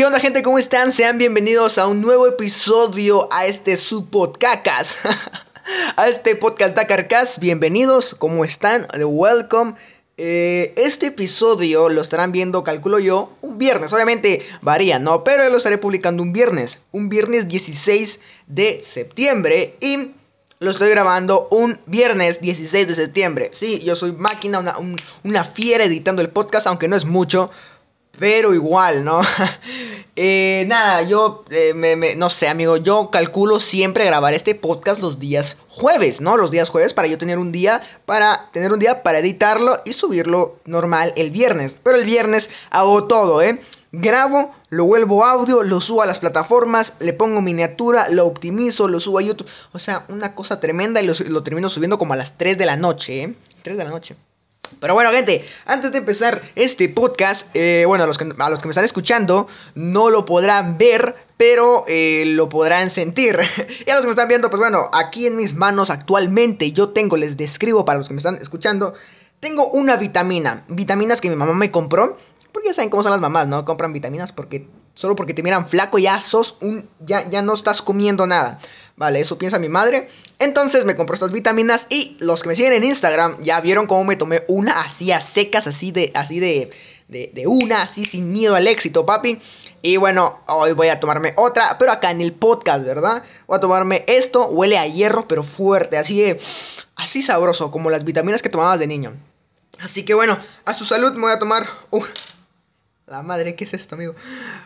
¿Qué onda gente? ¿Cómo están? Sean bienvenidos a un nuevo episodio a este su podcast. a este podcast Dakarcast. Bienvenidos, ¿cómo están? Welcome. Eh, este episodio lo estarán viendo, calculo yo, un viernes. Obviamente varía, ¿no? Pero lo estaré publicando un viernes. Un viernes 16 de septiembre. Y lo estoy grabando un viernes 16 de septiembre. Sí, yo soy máquina, una, una fiera editando el podcast, aunque no es mucho. Pero igual, ¿no? eh, nada, yo eh, me, me, no sé, amigo. Yo calculo siempre grabar este podcast los días jueves, ¿no? Los días jueves para yo tener un día para tener un día para editarlo y subirlo normal el viernes. Pero el viernes hago todo, ¿eh? Grabo, lo vuelvo audio, lo subo a las plataformas, le pongo miniatura, lo optimizo, lo subo a YouTube. O sea, una cosa tremenda y lo, lo termino subiendo como a las 3 de la noche, ¿eh? 3 de la noche. Pero bueno, gente, antes de empezar este podcast, eh, bueno, a los, que, me están escuchando no lo podrán ver, pero eh, lo podrán sentir. y a los que me están viendo, pues bueno, aquí en mis manos actualmente yo tengo, les describo para los que me están escuchando, tengo una vitamina, vitaminas que mi mamá me compró, porque ya saben cómo son las mamás, ¿no? Compran vitaminas porque solo porque te miran flaco ya sos un ya ya no estás comiendo nada. Vale, eso piensa mi madre. Entonces me compró estas vitaminas y los que me siguen en Instagram ya vieron cómo me tomé una así a secas, así de, así de, de, una, así sin miedo al éxito, papi. Y bueno, hoy voy a tomarme otra, pero acá en el podcast, ¿verdad? Voy a tomarme esto, huele a hierro, pero fuerte, así de, así sabroso, como las vitaminas que tomabas de niño. Así que bueno, a su salud me voy a tomar... Uh, la madre, ¿qué es esto, amigo?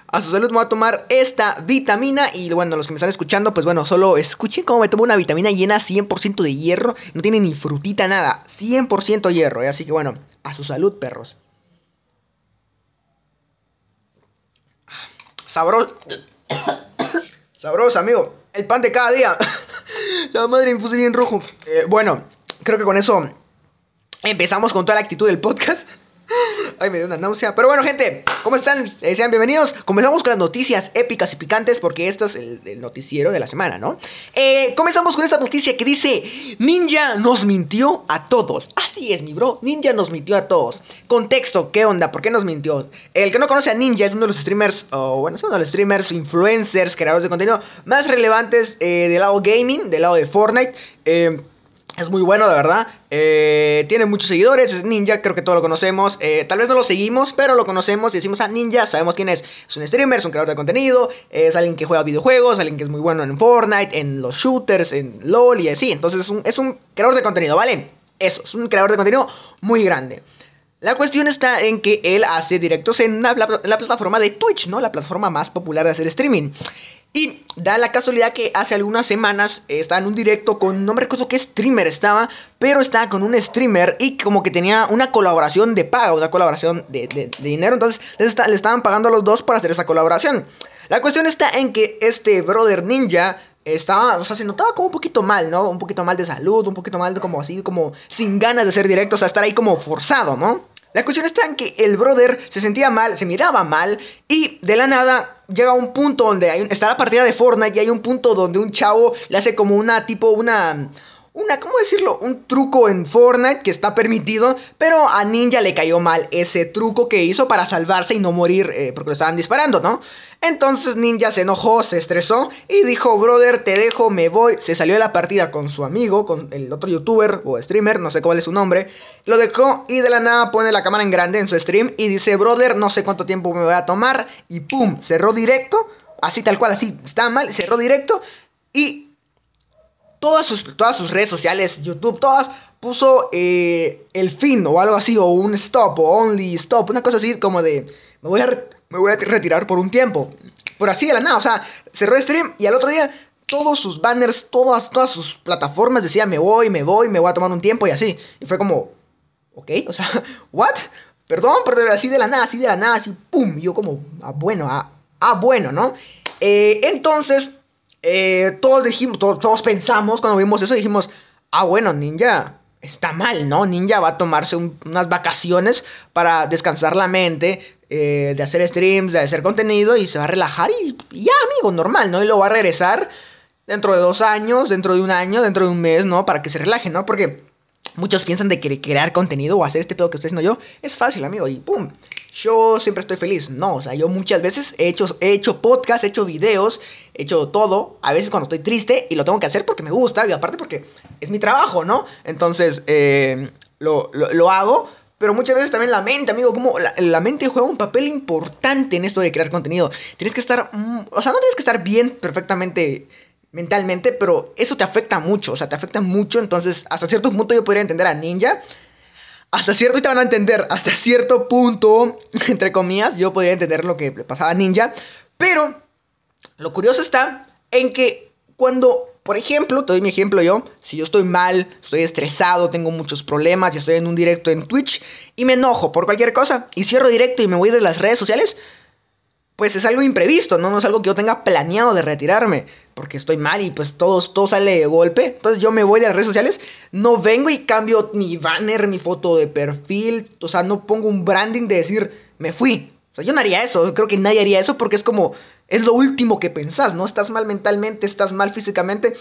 A su salud me voy a tomar esta vitamina. Y bueno, los que me están escuchando, pues bueno, solo escuchen cómo me tomo una vitamina llena 100% de hierro. No tiene ni frutita, nada. 100% hierro. Así que bueno, a su salud, perros. Sabroso. Sabroso, amigo. El pan de cada día. La madre me puse bien rojo. Eh, bueno, creo que con eso empezamos con toda la actitud del podcast. Ay, me dio una náusea. Pero bueno, gente, ¿cómo están? Eh, sean bienvenidos. Comenzamos con las noticias épicas y picantes porque esto es el, el noticiero de la semana, ¿no? Eh, comenzamos con esta noticia que dice, Ninja nos mintió a todos. Así es, mi bro, Ninja nos mintió a todos. Contexto, ¿qué onda? ¿Por qué nos mintió? El que no conoce a Ninja es uno de los streamers, o bueno, es uno de los streamers, influencers, creadores de contenido más relevantes eh, del lado gaming, del lado de Fortnite. Eh, es muy bueno, la verdad. Eh, tiene muchos seguidores. Es Ninja, creo que todos lo conocemos. Eh, tal vez no lo seguimos, pero lo conocemos y decimos a Ninja. Sabemos quién es. Es un streamer, es un creador de contenido. Es alguien que juega videojuegos, alguien que es muy bueno en Fortnite, en los shooters, en LOL y así. Entonces es un, es un creador de contenido, ¿vale? Eso, es un creador de contenido muy grande. La cuestión está en que él hace directos en la, la plataforma de Twitch, ¿no? La plataforma más popular de hacer streaming. Y da la casualidad que hace algunas semanas estaba en un directo con, no me recuerdo qué streamer estaba, pero estaba con un streamer y como que tenía una colaboración de paga, una colaboración de, de, dinero, entonces les está, le estaban pagando a los dos para hacer esa colaboración. La cuestión está en que este brother ninja estaba, o sea, se notaba como un poquito mal, ¿no? Un poquito mal de salud, un poquito mal de como así, como sin ganas de hacer directos, o sea, estar ahí como forzado, ¿no? La cuestión está en que el brother se sentía mal, se miraba mal y de la nada llega un punto donde hay, está la partida de Fortnite y hay un punto donde un chavo le hace como una tipo una una, ¿cómo decirlo? Un truco en Fortnite que está permitido, pero a Ninja le cayó mal ese truco que hizo para salvarse y no morir eh, porque lo estaban disparando, ¿no? Entonces Ninja se enojó, se estresó y dijo, brother, te dejo, me voy. Se salió de la partida con su amigo, con el otro youtuber o streamer, no sé cuál es su nombre. Lo dejó y de la nada pone la cámara en grande en su stream y dice, brother, no sé cuánto tiempo me voy a tomar. Y pum, cerró directo, así tal cual, así, está mal, cerró directo y todas sus, todas sus redes sociales, YouTube, todas, puso eh, el fin o algo así, o un stop, o only stop, una cosa así como de, me voy a, me voy a retirar por un tiempo. Por así de la nada, o sea, cerró el stream y al otro día todos sus banners, todas, todas sus plataformas decían me voy, me voy, me voy a tomar un tiempo y así. Y fue como, ok, o sea, ¿what? Perdón, pero así de la nada, así de la nada, así, pum. Y yo como, ah, bueno, ah, ah bueno, ¿no? Eh, entonces, eh, todos dijimos, todos, todos, pensamos cuando vimos eso, dijimos, ah, bueno, Ninja está mal, ¿no? Ninja va a tomarse un, unas vacaciones para descansar la mente, eh, de hacer streams, de hacer contenido y se va a relajar y, y, ya, amigo, normal, ¿no? Y lo va a regresar dentro de dos años, dentro de un año, dentro de un mes, ¿no? Para que se relaje, ¿no? Porque Muchos piensan de que crear contenido o hacer este pedo que estoy haciendo yo es fácil, amigo, y ¡pum! Yo siempre estoy feliz. No, o sea, yo muchas veces he hecho, he hecho podcasts, he hecho videos, hecho todo. A veces cuando estoy triste y lo tengo que hacer porque me gusta y aparte porque es mi trabajo, ¿no? Entonces, eh, lo, lo, hago. Pero muchas veces también la mente, amigo, como la, la, mente juega un papel importante en esto de crear contenido. Tienes que estar, mm, o sea, no tienes que estar bien perfectamente mentalmente, pero eso te afecta mucho, o sea, te afecta mucho, entonces hasta cierto punto yo podría entender a Ninja. Hasta cierto, y te van a entender, hasta cierto punto, entre comillas, yo podría entender lo que le pasaba a Ninja, pero lo curioso está en que cuando, por ejemplo, te doy mi ejemplo yo, si yo estoy mal, estoy estresado, tengo muchos problemas y estoy en un directo en Twitch y me enojo por cualquier cosa y cierro directo y me voy de las redes sociales, pues es algo imprevisto, ¿no? No es algo que yo tenga planeado de retirarme, porque estoy mal y pues todo, todo sale de golpe. Entonces yo me voy de las redes sociales, no vengo y cambio mi banner, mi foto de perfil, o sea, no pongo un branding de decir, me fui. O sea, yo no haría eso, creo que nadie haría eso porque es como, es lo último que pensás, ¿no? Estás mal mentalmente, estás mal físicamente.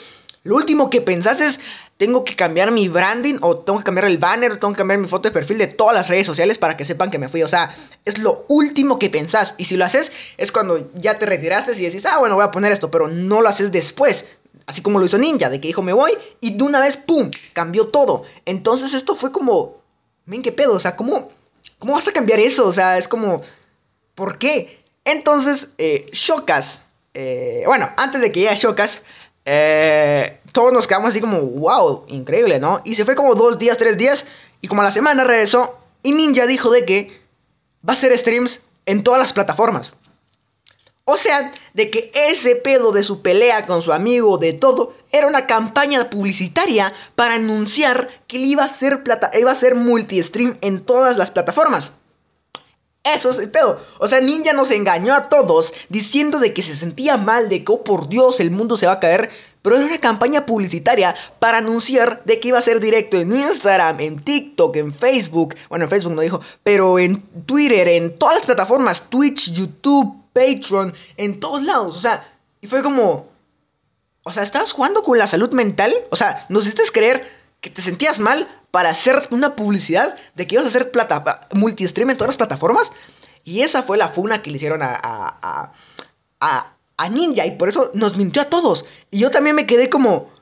Lo último que pensás es, tengo que cambiar mi branding o tengo que cambiar el banner o tengo que cambiar mi foto de perfil de todas las redes sociales para que sepan que me fui. O sea, es lo último que pensás. Y si lo haces es cuando ya te retiraste y decís, ah, bueno, voy a poner esto, pero no lo haces después. Así como lo hizo Ninja, de que dijo me voy y de una vez, ¡pum!, cambió todo. Entonces esto fue como, ven qué pedo, o sea, ¿cómo, cómo vas a cambiar eso? O sea, es como, ¿por qué? Entonces, eh, Shokas, eh, bueno, antes de que llegue Shokas, eh, todos nos quedamos así como, wow, increíble, ¿no? Y se fue como dos días, tres días, y como a la semana regresó, y Ninja dijo de que va a hacer streams en todas las plataformas. O sea, de que ese pedo de su pelea con su amigo, de todo, era una campaña publicitaria para anunciar que iba a ser, plata iba a ser multi-stream en todas las plataformas. Eso es el pedo. O sea, Ninja nos engañó a todos diciendo de que se sentía mal, de que, oh por Dios, el mundo se va a caer. Pero era una campaña publicitaria para anunciar de que iba a ser directo en Instagram, en TikTok, en Facebook. Bueno, en Facebook no dijo, pero en Twitter, en todas las plataformas, Twitch, YouTube, Patreon, en todos lados. O sea, y fue como... O sea, ¿estabas jugando con la salud mental? O sea, ¿nos hiciste creer que te sentías mal para hacer una publicidad de que ibas a hacer plata multi-stream en todas las plataformas. Y esa fue la funa que le hicieron a, a, a, a, Ninja. Y por eso nos mintió a todos. Y yo también me quedé como...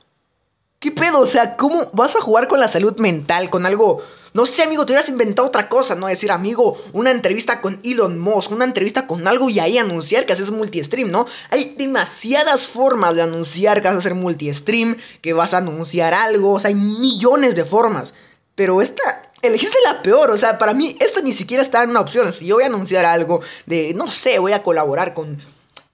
¿Qué pedo? O sea, ¿cómo vas a jugar con la salud mental? Con algo... No sé, amigo, te hubieras inventado otra cosa, ¿no? Decir, amigo, una entrevista con Elon Musk, una entrevista con algo y ahí anunciar que haces multi-stream, ¿no? Hay demasiadas formas de anunciar que vas a hacer multi-stream, que vas a anunciar algo, o sea, hay millones de formas. Pero esta, elegiste la peor, o sea, para mí esta ni siquiera está en una opción. Si yo voy a anunciar algo de, no sé, voy a colaborar con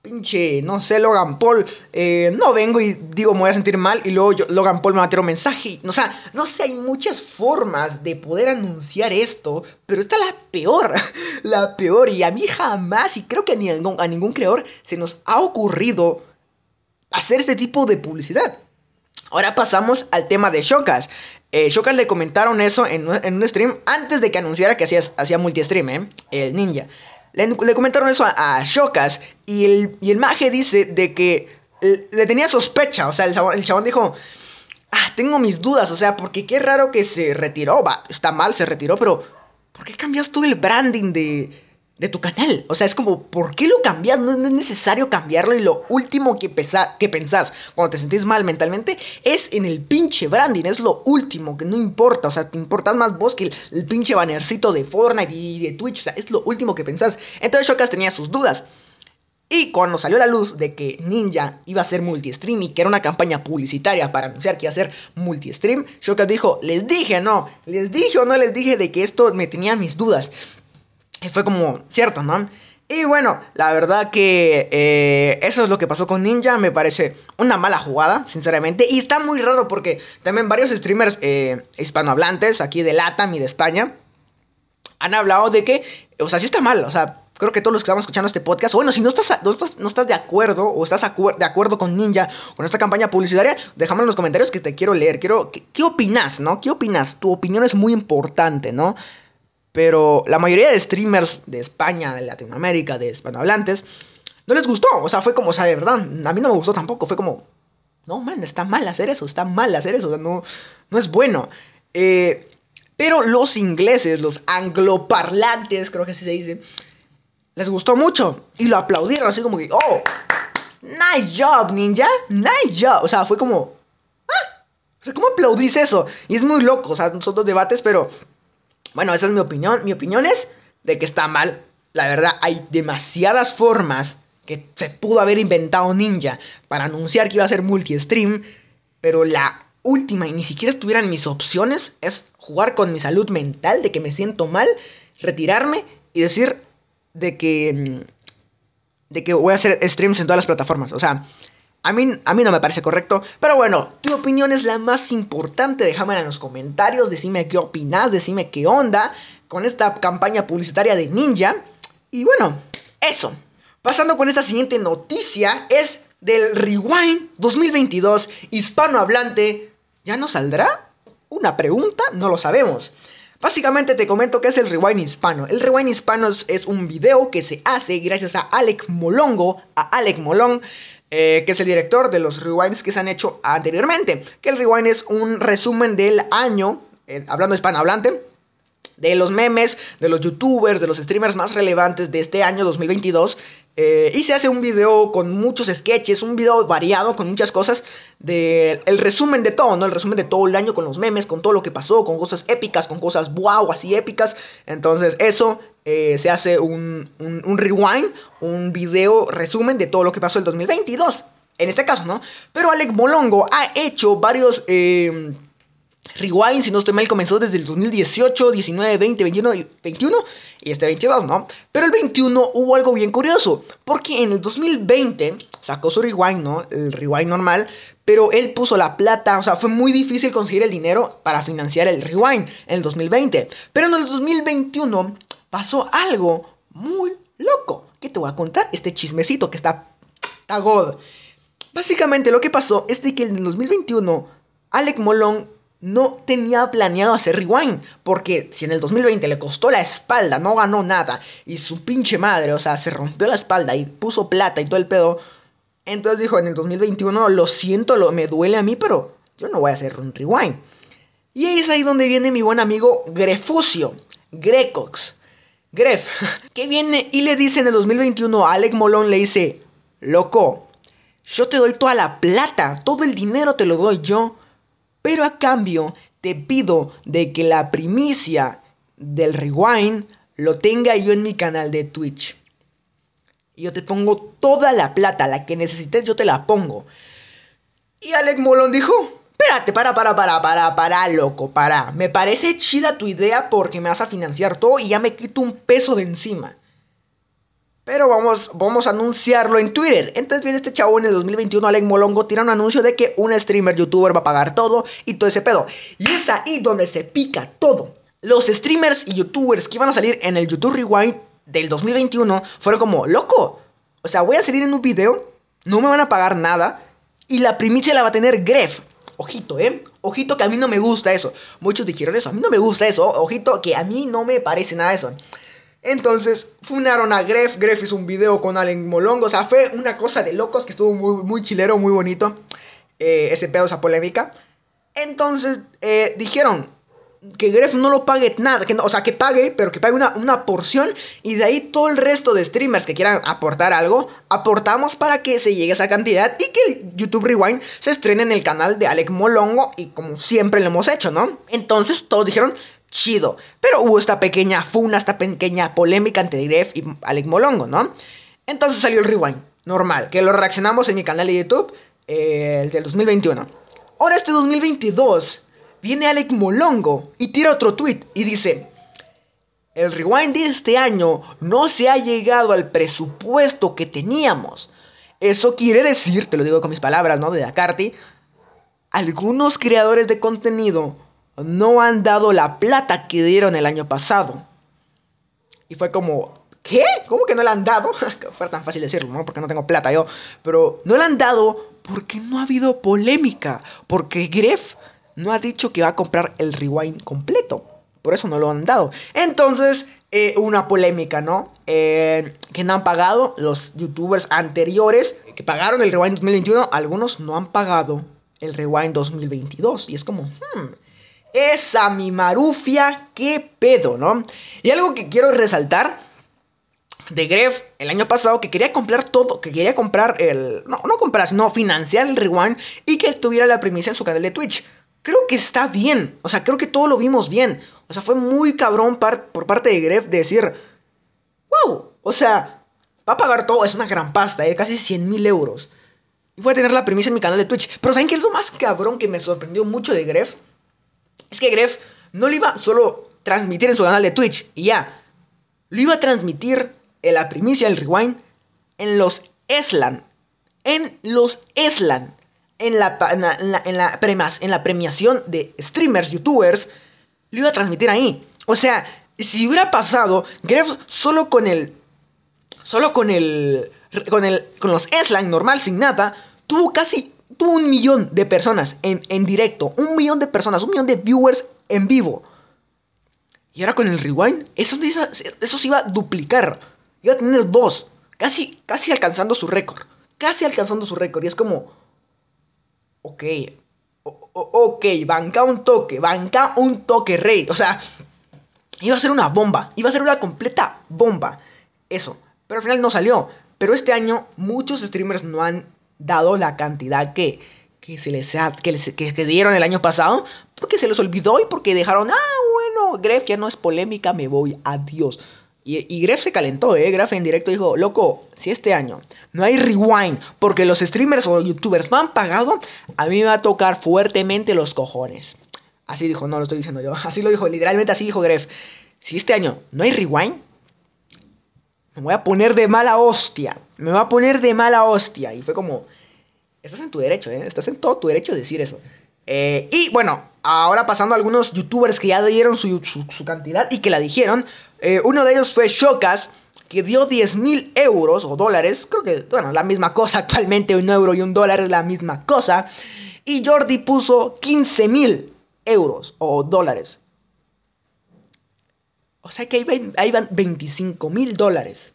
pinche, no sé, Logan Paul, eh, no vengo y digo, me voy a sentir mal y luego Logan Paul me va a tirar un mensaje. o sea, no sé, hay muchas formas de poder anunciar esto, pero esta es la peor, la peor. Y a mí jamás, y creo que a ningún, a ningún creador se nos ha ocurrido hacer este tipo de publicidad. Ahora pasamos al tema de Shokas. Eh, Shokas le comentaron eso en, un stream antes de que anunciara que hacía, hacía multi-stream, ¿eh? El ninja. Le, comentaron eso a, Shokas y el, y el maje dice de que le tenía sospecha. O sea, el, el chabón dijo, ah, tengo mis dudas. O sea, porque qué raro que se retiró. Va, está mal, se retiró, pero ¿por qué cambias tú el branding de, de tu canal. O sea, es como, ¿por qué lo cambias? No, es necesario cambiarlo y lo último que, que pensás cuando te sentís mal mentalmente es en el pinche branding. Es lo último que no importa. O sea, te importas más vos que el, pinche bannercito de Fortnite y de Twitch. O sea, es lo último que pensás. Entonces Shokas tenía sus dudas. Y cuando salió la luz de que Ninja iba a ser multi-stream y que era una campaña publicitaria para anunciar que iba a ser multi-stream, Shokas dijo, les dije, no, les dije o no les dije de que esto me tenía mis dudas. Y fue como, cierto, ¿no? Y bueno, la verdad que eh, eso es lo que pasó con Ninja. Me parece una mala jugada, sinceramente. Y está muy raro porque también varios streamers eh, hispanohablantes aquí de LATAM y de España han hablado de que, o sea, sí está mal. O sea, creo que todos los que estamos escuchando este podcast, bueno, si no estás, no estás, no estás de acuerdo o estás de acuerdo con Ninja, con esta campaña publicitaria, déjame en los comentarios que te quiero leer. Quiero, ¿qué, qué opinas, no? ¿Qué opinas? Tu opinión es muy importante, ¿no? Pero la mayoría de streamers de España, de Latinoamérica, de hispanohablantes, no les gustó. O sea, fue como, o sea, de verdad, a mí no me gustó tampoco. Fue como, no, man, está mal hacer eso, está mal hacer eso, no, no es bueno. Eh, pero los ingleses, los angloparlantes, creo que así se dice, les gustó mucho y lo aplaudieron así como que, oh, nice job, ninja, nice job. O sea, fue como, ah, o sea, ¿cómo aplaudís eso? Y es muy loco, o sea, son dos debates, pero bueno, esa es mi opinión. Mi opinión es de que está mal. La verdad, hay demasiadas formas que se pudo haber inventado Ninja para anunciar que iba a ser multi-stream, pero la última y ni siquiera estuviera en mis opciones es jugar con mi salud mental, de que me siento mal, retirarme y decir de que mm, de que voy a hacer streams en todas las plataformas. O sea, a mí, a mí no me parece correcto. Pero bueno, tu opinión es la más importante. Déjamela en los comentarios. Decime qué opinas. Decime qué onda con esta campaña publicitaria de Ninja. Y bueno, eso. Pasando con esta siguiente noticia es del Rewind 2022 hispanohablante ¿Ya no saldrá? ¿Una pregunta? No lo sabemos. Básicamente te comento que es el Rewind Hispano. El Rewind Hispano es un video que se hace gracias a Alec Molongo, a Alec Molón, eh, que es el director de los rewinds que se han hecho anteriormente. Que el rewind es un resumen del año, hablando hispanohablante, de los memes, de los youtubers, de los streamers más relevantes de este año 2022 eh, y se hace un video con muchos sketches, un video variado con muchas cosas. De, el resumen de todo, ¿no? El resumen de todo el año con los memes, con todo lo que pasó, con cosas épicas, con cosas wow, así épicas. Entonces, eso eh, se hace un, un, rewind, un video resumen de todo lo que pasó el 2022. En este caso, ¿no? Pero Alec Molongo ha hecho varios. Eh, Rewind, si no estoy mal, comenzó desde el 2018, 19, 20, 21 y 21 y este 22, ¿no? Pero el 21 hubo algo bien curioso, porque en el 2020 sacó su Rewind, ¿no? El Rewind normal, pero él puso la plata, o sea, fue muy difícil conseguir el dinero para financiar el Rewind en el 2020. Pero en el 2021 pasó algo muy loco, que te voy a contar este chismecito que está, está god. Básicamente lo que pasó es de que en el 2021 Alec Molón no tenía planeado hacer rewind. Porque si en el 2020 le costó la espalda, no ganó nada. Y su pinche madre, o sea, se rompió la espalda y puso plata y todo el pedo. Entonces dijo, en el 2021, lo siento, lo, me duele a mí, pero yo no voy a hacer un rewind. Y es ahí donde viene mi buen amigo Grefucio, Grecox. Gref, que viene y le dice en el 2021 a Alec Molón, le dice, loco, yo te doy toda la plata, todo el dinero te lo doy yo pero a cambio te pido de que la primicia del rewind lo tenga yo en mi canal de Twitch. Y yo te pongo toda la plata, la que necesites yo te la pongo. Y Alec Molón dijo, espérate, para, para, para, para, para, loco, para. Me parece chida tu idea porque me vas a financiar todo y ya me quito un peso de encima. Pero vamos, vamos a anunciarlo en Twitter. Entonces viene este chavo en el 2021, Alec Molongo, tira un anuncio de que un streamer youtuber va a pagar todo y todo ese pedo. Y es ahí donde se pica todo. Los streamers y youtubers que iban a salir en el YouTube Rewind del 2021 fueron como, loco. O sea, voy a salir en un video, no me van a pagar nada y la primicia la va a tener Gref. Ojito, ¿eh? Ojito que a mí no me gusta eso. Muchos dijeron eso, a mí no me gusta eso. Ojito que a mí no me parece nada eso. Entonces, funaron a Gref. Gref hizo un video con Allen Molongo. O sea, fue una cosa de locos que estuvo muy, muy chilero, muy bonito. Eh, ese pedo, esa polémica. Entonces, eh, dijeron que Gref no lo pague nada. Que o sea, que pague, pero que pague una, una, porción. Y de ahí todo el resto de streamers que quieran aportar algo, aportamos para que se llegue a esa cantidad. Y que el YouTube Rewind se estrene en el canal de Alec Molongo. Y como siempre lo hemos hecho, ¿no? Entonces, todos dijeron chido. Pero hubo esta pequeña funa, esta pequeña polémica entre Gref y Alec Molongo, ¿no? Entonces salió el rewind, normal, que lo reaccionamos en mi canal de YouTube, eh, el del 2021. Ahora este 2022 viene Alec Molongo y tira otro tweet y dice, el rewind de este año no se ha llegado al presupuesto que teníamos. Eso quiere decir, te lo digo con mis palabras, ¿no? De Dakarty, algunos creadores de contenido no han dado la plata que dieron el año pasado. Y fue como, ¿qué? ¿Cómo que no la han dado? fue tan fácil decirlo, ¿no? Porque no tengo plata yo. Pero no la han dado porque no ha habido polémica. Porque Gref no ha dicho que va a comprar el rewind completo. Por eso no lo han dado. Entonces, eh, una polémica, ¿no? Eh, que no han pagado los youtubers anteriores que pagaron el rewind 2021. Algunos no han pagado el rewind 2022. Y es como, hmm, Esa mi marufia, qué pedo, ¿no? Y algo que quiero resaltar de Gref el año pasado que quería comprar todo, que quería comprar el... No, no comprar, sino financiar el Rewind y que tuviera la primicia en su canal de Twitch. Creo que está bien, o sea, creo que todo lo vimos bien. O sea, fue muy cabrón por parte de Gref decir, wow, o sea, va a pagar todo, es una gran pasta, ¿eh? casi 100 mil euros. Y voy a tener la primicia en mi canal de Twitch. Pero ¿saben qué es lo más cabrón que me sorprendió mucho de Gref? Es que Gref no lo iba solo transmitir en su canal de Twitch y ya. Lo iba a transmitir en la primicia del rewind en los Eslan. En los Eslan. En la, la, en la, premiación de streamers, youtubers. Lo iba a transmitir ahí. O sea, si hubiera pasado, Gref solo con el. Solo con el. Con el. Con los Eslan normal, sin nada. Tuvo casi. Tuvo un millón de personas en, en directo. Un millón de personas. Un millón de viewers en vivo. Y ahora con el rewind. Eso, se iba a duplicar. Iba a tener dos. Casi, casi alcanzando su récord. Casi alcanzando su récord. Y es como. Ok. ok, banca un toque. Banca un toque, rey. O sea, iba a ser una bomba. Iba a ser una completa bomba. Eso. Pero al final no salió. Pero este año muchos streamers no han dado la cantidad que, que se les que, les, que, dieron el año pasado. Porque se les olvidó y porque dejaron, ah, bueno, Gref ya no es polémica, me voy, adiós. Y, Gref se calentó, ¿eh? Gref en directo dijo, loco, si este año no hay rewind porque los streamers o youtubers no han pagado, a mí me va a tocar fuertemente los cojones. Así dijo, no lo estoy diciendo yo. Así lo dijo, literalmente así dijo Gref. Si este año no hay rewind, me voy a poner de mala hostia. Me voy a poner de mala hostia. Y fue como, estás en tu derecho, ¿eh? Estás en todo tu derecho de decir eso. Eh, y bueno, ahora pasando a algunos youtubers que ya dieron su, su cantidad y que la dijeron. Eh, uno de ellos fue Shokas, que dio 10 mil euros o dólares. Creo que, bueno, la misma cosa actualmente, un euro y un dólar es la misma cosa. Y Jordi puso 15 mil euros o dólares. O sea que ahí van, 25 mil dólares.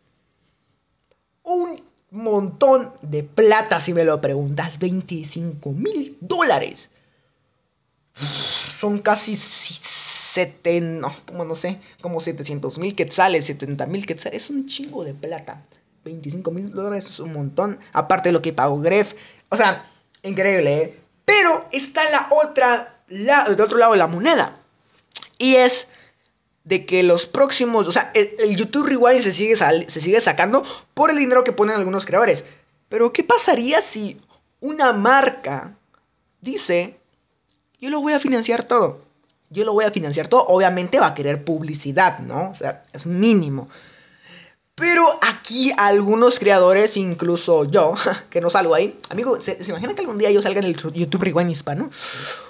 Un montón de plata si me lo preguntas. 25 mil dólares. Son casi no, como no sé, como 700 mil quetzales, 70 mil quetzales, es un chingo de plata. 25 mil dólares es un montón, aparte de lo que pagó Gref. O sea, increíble, ¿eh? Pero está la otra, la, del otro lado de la moneda. Y es de que los próximos, o sea, el, YouTube Rewind se sigue, se sigue sacando por el dinero que ponen algunos creadores. Pero ¿qué pasaría si una marca dice, yo lo voy a financiar todo? yo lo voy a financiar todo. Obviamente va a querer publicidad, ¿no? O sea, es mínimo. Pero aquí algunos creadores, incluso yo, que no salgo ahí, amigo, ¿se, imagina que algún día yo salga en el YouTube Rewind hispano?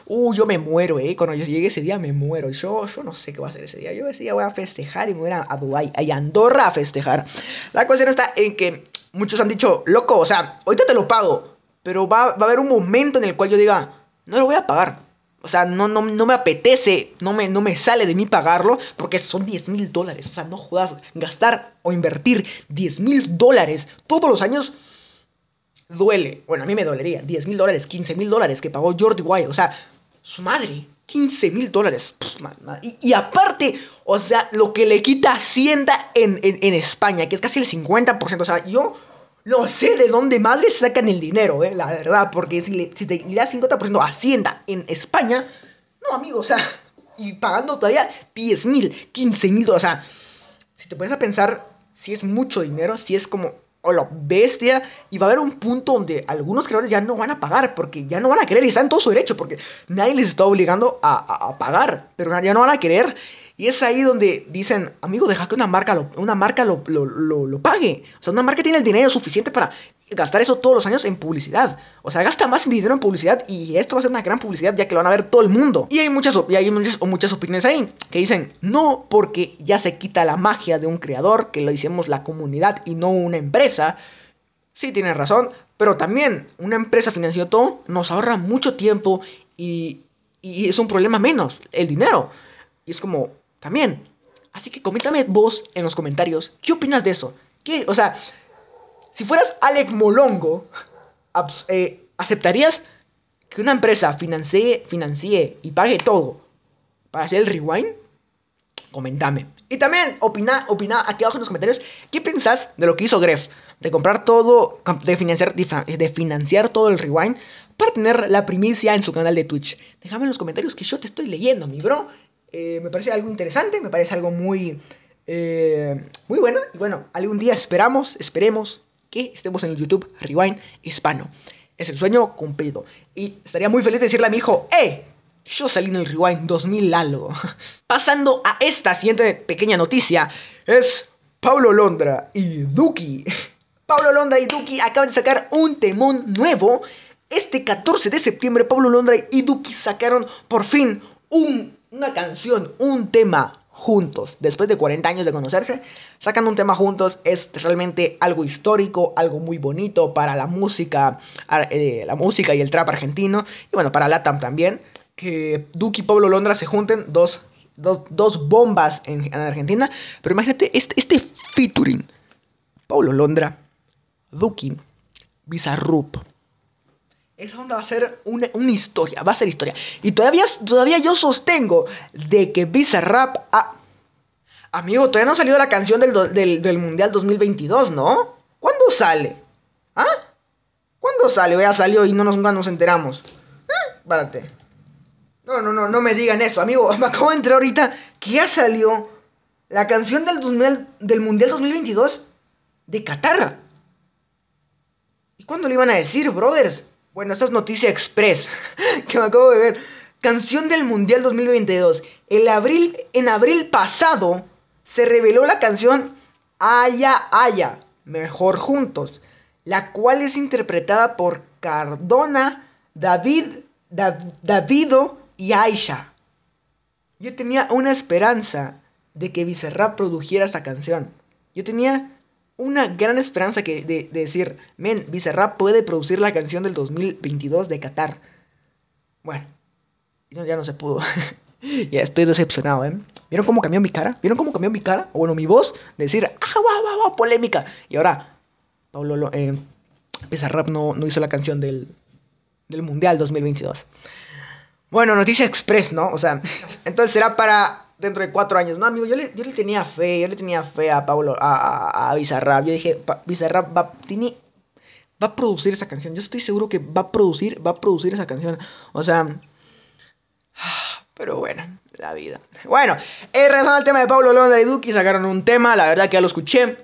Uh, yo me muero, eh. Cuando yo llegue ese día me muero. Yo, yo no sé qué va a hacer ese día. Yo ese día voy a festejar y me voy a, a Dubai, a Andorra a festejar. La cuestión está en que muchos han dicho, loco, o sea, ahorita te lo pago. Pero va, va a haber un momento en el cual yo diga, no lo voy a pagar. O sea, no, no, no me apetece, no me, no me sale de mí pagarlo porque son 10 mil dólares. O sea, no jodas, gastar o invertir 10 mil dólares todos los años duele. Bueno, a mí me dolería. 10 mil dólares, 15 mil dólares que pagó Jordi Wild. O sea, su madre, 15 mil dólares. Y, aparte, o sea, lo que le quita Hacienda en, en España, que es casi el 50%. O sea, yo no sé de dónde madres sacan el dinero, eh, la verdad, porque si, le, si te le das 50% a Hacienda en España, no, amigo, o sea, y pagando todavía 10 mil, 15 mil dólares, o sea, si te pones a pensar, si es mucho dinero, si es como, o la bestia, y va a haber un punto donde algunos creadores ya no van a pagar, porque ya no van a querer, y están en todo su derecho, porque nadie les está obligando a, a pagar, pero ya no van a querer, y es ahí donde dicen, amigo, deja que una marca lo, una marca lo, lo, pague. O sea, una marca tiene el dinero suficiente para gastar eso todos los años en publicidad. O sea, gasta más dinero en publicidad y esto va a ser una gran publicidad ya que lo van a ver todo el mundo. Y hay muchas, y hay muchas, muchas opiniones ahí que dicen, no porque ya se quita la magia de un creador, que lo hicimos la comunidad y no una empresa. Sí, tiene razón, pero también una empresa financiando todo nos ahorra mucho tiempo y, y es un problema menos, el dinero. Y es como, también. Así que coméntame vos en los comentarios, ¿qué opinas de eso? ¿Qué? O sea, si fueras Alec Molongo, eh, ¿aceptarías que una empresa financie, financie y pague todo para hacer el rewind? Comentame. Y también opina, opina aquí abajo en los comentarios qué pensás de lo que hizo Gref. De comprar todo, de financiar, de financiar todo el rewind para tener la primicia en su canal de Twitch. Déjame en los comentarios que yo te estoy leyendo, mi bro. Eh, me parece algo interesante, me parece algo muy, eh, muy bueno. Y bueno, algún día esperamos, esperemos que estemos en el YouTube Rewind Hispano. Es el sueño cumplido. Y estaría muy feliz de decirle a mi hijo, ¡eh! Yo salí en el Rewind 2000 algo. Pasando a esta siguiente pequeña noticia, es Pablo Londra y Duki. Pablo Londra y Duki acaban de sacar un temón nuevo. Este 14 de septiembre, Pablo Londra y Duki sacaron por fin una canción, un tema juntos. Después de 40 años de conocerse, sacan un tema juntos. Es realmente algo histórico, algo muy bonito para la música, eh, la música y el trap argentino. Y bueno, para Latam también. Que Duki y Pablo Londra se junten, dos, dos, bombas en, Argentina. Pero imagínate este, este featuring. Pablo Londra, Duki, Bizarrup. Esa onda va a ser una, historia, va a ser historia. Y todavía, todavía yo sostengo de que Bizarrap... Ha... Amigo, todavía no ha salido la canción del, del, Mundial 2022, ¿no? ¿Cuándo sale? ¿Ah? ¿Cuándo sale? Ya salió y no nos, nos enteramos. ¿Eh? Párate. No, no, no, no me digan eso, amigo. Me acabo de enterar ahorita que ya salió la canción del, del Mundial 2022 de Qatar. ¿Y cuándo lo iban a decir, brothers? Bueno, esta es noticia express que me acabo de ver. Canción del Mundial 2022. El abril, en abril pasado se reveló la canción Aya Aya, Mejor Juntos, la cual es interpretada por Cardona, David, Davido y Aisha. Yo tenía una esperanza de que Bizarrap produjera esa canción. Yo tenía una gran esperanza que de, decir, men, Bizarrap puede producir la canción del 2022 de Qatar. Bueno, ya no se pudo. ya estoy decepcionado, ¿eh? ¿Vieron cómo cambió mi cara? ¿Vieron cómo cambió mi cara? O bueno, mi voz, decir, ah, va, va, polémica. Y ahora, Pablo, eh, Bizarrap no, no hizo la canción del, del Mundial 2022. Bueno, noticia express, ¿no? O sea, entonces será para dentro de cuatro años. No, amigo, yo le, yo le tenía fe, yo le tenía fe a Pablo, a, a, Bizarrap. Yo dije, Bizarrap va, tiene, va a producir esa canción. Yo estoy seguro que va a producir, va a producir esa canción. O sea, pero bueno, la vida. Bueno, eh, regresando al tema de Pablo Londra y Duki, sacaron un tema, la verdad que ya lo escuché.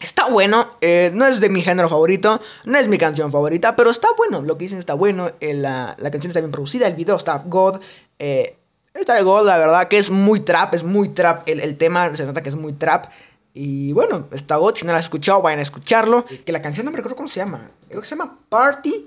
Está bueno, eh, no es de mi género favorito, no es mi canción favorita, pero está bueno, lo que dicen está bueno, eh, la, la, canción está bien producida, el video está god, eh, Está de God, la verdad que es muy trap, es muy trap el, tema, se nota que es muy trap. Y bueno, está God, si no la has escuchado, vayan a escucharlo. Que la canción no me recuerdo cómo se llama. Creo que se llama Party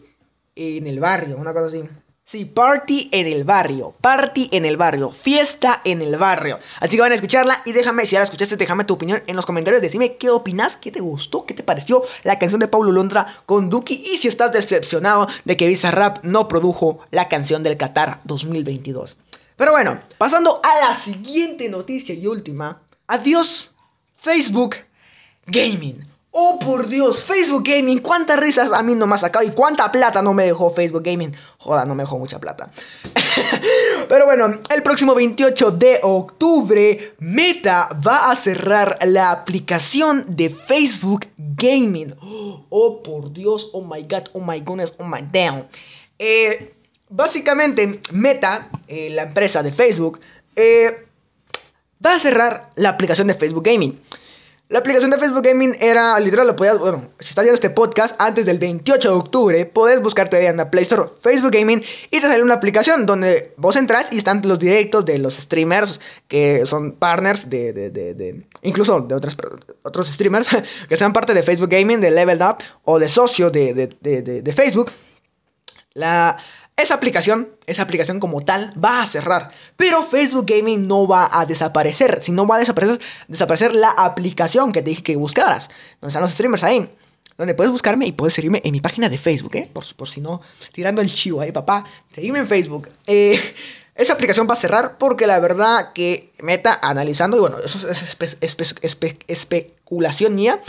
en el barrio, una cosa así. Sí, Party en el barrio, Party en el barrio, Fiesta en el barrio. Así que van a escucharla y déjame, si ya la escuchaste, déjame tu opinión en los comentarios. Decime qué opinas, qué te gustó, qué te pareció la canción de Pablo Londra con Duki y si estás decepcionado de que Rap no produjo la canción del Qatar 2022. Pero bueno, pasando a la siguiente noticia y última. Adiós, Facebook Gaming. Oh, por Dios, Facebook Gaming, cuántas risas a mí no me ha sacado y cuánta plata no me dejó Facebook Gaming. Joda, no me dejó mucha plata. Pero bueno, el próximo 28 de octubre, Meta va a cerrar la aplicación de Facebook Gaming. Oh, por Dios, oh my god, oh my goodness, oh my damn. Eh, Básicamente, Meta, eh, la empresa de Facebook, eh, va a cerrar la aplicación de Facebook Gaming. La aplicación de Facebook Gaming era, literal, lo podías, bueno, si estás viendo este podcast antes del 28 de octubre, puedes buscar todavía en la Play Store Facebook Gaming y te sale una aplicación donde vos entras y están los directos de los streamers que son partners de, de, de, incluso de otras, otros streamers que sean parte de Facebook Gaming, de Level Up o de socio de, de Facebook. La esa aplicación, esa aplicación como tal, va a cerrar. Pero Facebook Gaming no va a desaparecer. Si no va a desaparecer, la aplicación que te dije que buscaras. Donde están los streamers ahí. Donde puedes buscarme y puedes seguirme en mi página de Facebook, ¿eh? Por, si no, tirando el chivo ahí, papá. Seguime en Facebook. Eh, esa aplicación va a cerrar porque la verdad que Meta, analizando, y bueno, eso es especulación mía.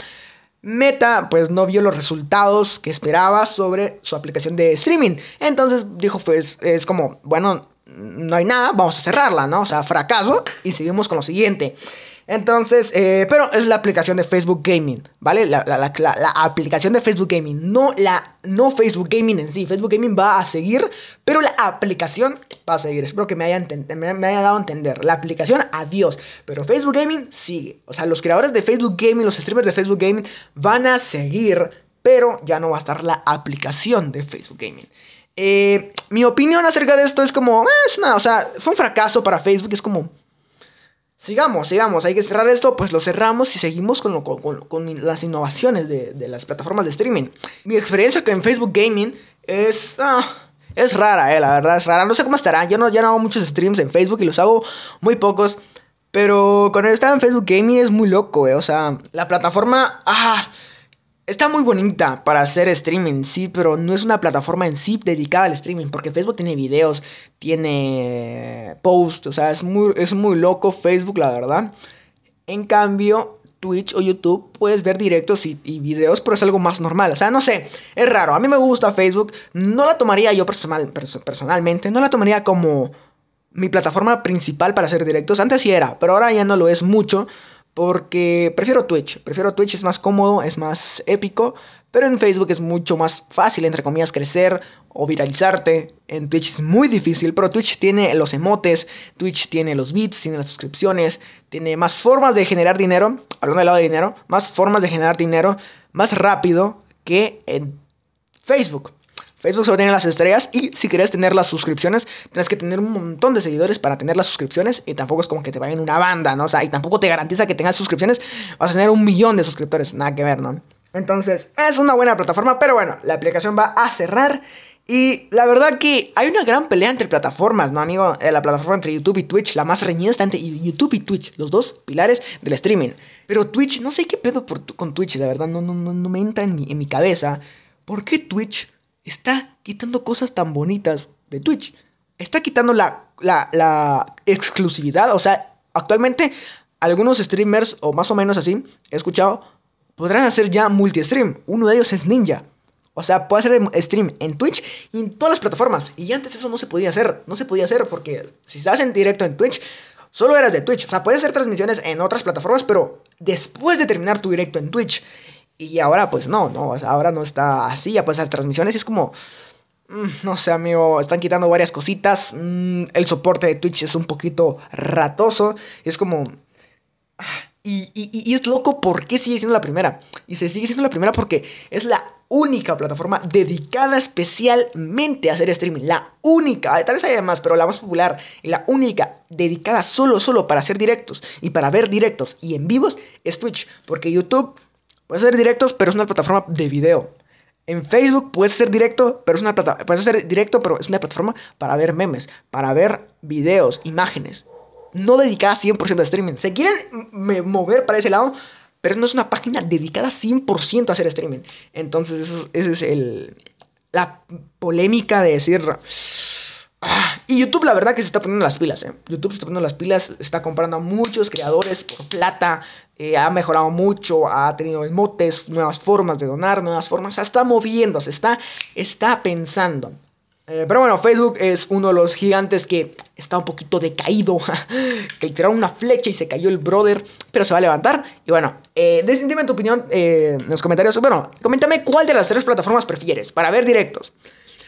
Meta pues no vio los resultados que esperaba sobre su aplicación de streaming. Entonces dijo pues es como, bueno, no hay nada, vamos a cerrarla, ¿no? O sea, fracaso y seguimos con lo siguiente. Entonces, eh, pero es la aplicación de Facebook Gaming, ¿vale? La, aplicación de Facebook Gaming, no, la, no Facebook Gaming en sí. Facebook Gaming va a seguir, pero la aplicación va a seguir. Espero que me haya, me, haya dado a entender. La aplicación, adiós. Pero Facebook Gaming sigue. O sea, los creadores de Facebook Gaming, los streamers de Facebook Gaming van a seguir, pero ya no va a estar la aplicación de Facebook Gaming. Eh, mi opinión acerca de esto es como, eh, es una, o sea, fue un fracaso para Facebook, es como Sigamos, sigamos, hay que cerrar esto, pues lo cerramos y seguimos con, con, las innovaciones de, las plataformas de streaming. Mi experiencia con Facebook Gaming es... Ah, es rara, eh, la verdad es rara. No sé cómo estará. Yo no, ya no hago muchos streams en Facebook y los hago muy pocos. Pero cuando estaba en Facebook Gaming es muy loco, eh. O sea, la plataforma... Ah, Está muy bonita para hacer streaming, sí, pero no es una plataforma en sí dedicada al streaming, porque Facebook tiene videos, tiene posts, o sea, es muy, es muy loco Facebook, la verdad. En cambio, Twitch o YouTube puedes ver directos y, videos, pero es algo más normal. O sea, no sé, es raro. A mí me gusta Facebook. No la tomaría yo personal, personalmente, no la tomaría como mi plataforma principal para hacer directos. Antes sí era, pero ahora ya no lo es mucho. Porque prefiero Twitch. Prefiero Twitch, es más cómodo, es más épico. Pero en Facebook es mucho más fácil, entre comillas, crecer o viralizarte. En Twitch es muy difícil, pero Twitch tiene los emotes, Twitch tiene los bits, tiene las suscripciones, tiene más formas de generar dinero. Hablando del lado de dinero, más formas de generar dinero más rápido que en Facebook. Facebook solo tiene las estrellas y si quieres tener las suscripciones, tienes que tener un montón de seguidores para tener las suscripciones y tampoco es como que te vayan una banda, ¿no? O sea, y tampoco te garantiza que tengas suscripciones, vas a tener un millón de suscriptores, nada que ver, ¿no? Entonces, es una buena plataforma, pero bueno, la aplicación va a cerrar y la verdad que hay una gran pelea entre plataformas, ¿no, amigo? Eh, la plataforma entre YouTube y Twitch, la más reñida está entre YouTube y Twitch, los dos pilares del streaming. Pero Twitch, no sé qué pedo con Twitch, la verdad, no, no, no, no me entra en mi, en mi cabeza. ¿Por qué Twitch está quitando cosas tan bonitas de Twitch. Está quitando la, la, exclusividad. O sea, actualmente algunos streamers, o más o menos así, he escuchado, podrán hacer ya multi-stream. Uno de ellos es Ninja. O sea, puede hacer stream en Twitch y en todas las plataformas. Y antes eso no se podía hacer. No se podía hacer porque si estás en directo en Twitch, solo eras de Twitch. O sea, puedes hacer transmisiones en otras plataformas, pero después de terminar tu directo en Twitch y ahora pues no, no, ahora no está así, ya puedes hacer transmisiones y es como... Mm, no sé, amigo, están quitando varias cositas. Mm, el soporte de Twitch es un poquito ratoso. Es como... Ah, y, y, es loco porque sigue siendo la primera. Y se sigue siendo la primera porque es la única plataforma dedicada especialmente a hacer streaming. La única, tal vez haya más, pero la más popular. Y la única dedicada solo, solo para hacer directos. Y para ver directos y en vivos es Twitch. Porque YouTube Puedes hacer directos, pero es una plataforma de video. En Facebook puedes hacer directo, pero es una plataforma, puedes hacer directo, pero es una plataforma para ver memes, para ver videos, imágenes. No dedicada 100% a streaming. Se quieren mover para ese lado, pero no es una página dedicada 100% a hacer streaming. Entonces, esa es el, la polémica de decir... Ah, y YouTube, la verdad que se está poniendo las pilas, ¿eh? YouTube se está poniendo las pilas, está comprando a muchos creadores por plata, eh, ha mejorado mucho, ha tenido emotes, nuevas formas de donar, nuevas formas, está moviéndose, está, está pensando. Eh, pero bueno, Facebook es uno de los gigantes que está un poquito decaído. que le tiraron una flecha y se cayó el brother. Pero se va a levantar. Y bueno, eh, dime tu opinión en los comentarios. Bueno, coméntame cuál de las tres plataformas prefieres para ver directos.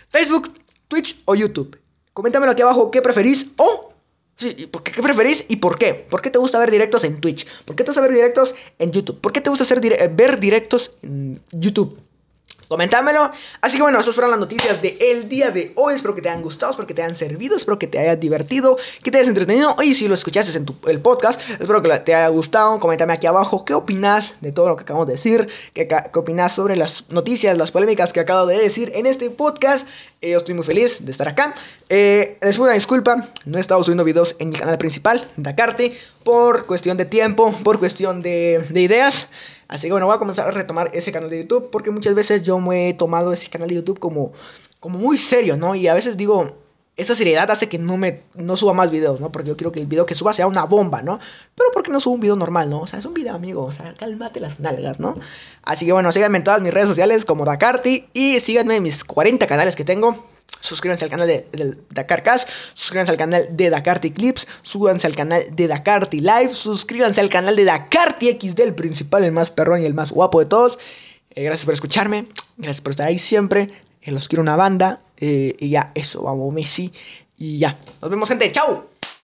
Facebook, Twitch o YouTube. Coméntamelo aquí abajo qué preferís o Sí, ¿qué preferís y por qué? ¿Por qué te gusta ver directos en Twitch? ¿Por qué te gusta ver directos en YouTube? ¿Por qué te gusta hacer ver directos en YouTube? Comentámelo. Así que bueno, esas fueron las noticias del día de hoy. Espero que te hayan gustado, espero que te hayan servido, espero que te haya divertido, que te hayas entretenido. Y si lo escuchaste en tu, el podcast, espero que te haya gustado. Coméntame aquí abajo qué opinas de todo lo que acabamos de decir, qué, opinas sobre las noticias, las polémicas que acabo de decir en este podcast. Eh, yo estoy muy feliz de estar acá. Eh, les pido una disculpa, no he estado subiendo videos en mi canal principal, Dakarte, por cuestión de tiempo, por cuestión de ideas. Así que bueno, voy a comenzar a retomar ese canal de YouTube porque muchas veces yo me he tomado ese canal de YouTube como, como muy serio, ¿no? Y a veces digo, esa seriedad hace que no me no suba más videos, ¿no? Porque yo quiero que el video que suba sea una bomba, ¿no? Pero porque no subo un video normal, ¿no? O sea, es un video, amigo. O sea, cálmate las nalgas, ¿no? Así que bueno, síganme en todas mis redes sociales como Dakarty y síganme en mis 40 canales que tengo. Suscríbanse al canal de, de Dakarcast, suscríbanse al canal de Dakarty Clips, suscríbanse al canal de Dakarty Live, suscríbanse al canal de Dakarty XD, el principal, el más perrón y el más guapo de todos. Eh, gracias por escucharme, gracias por estar ahí siempre. Los quiero una banda. Eh, y ya, eso, vamos, Messi. Y ya. Nos vemos, gente. ¡Chao!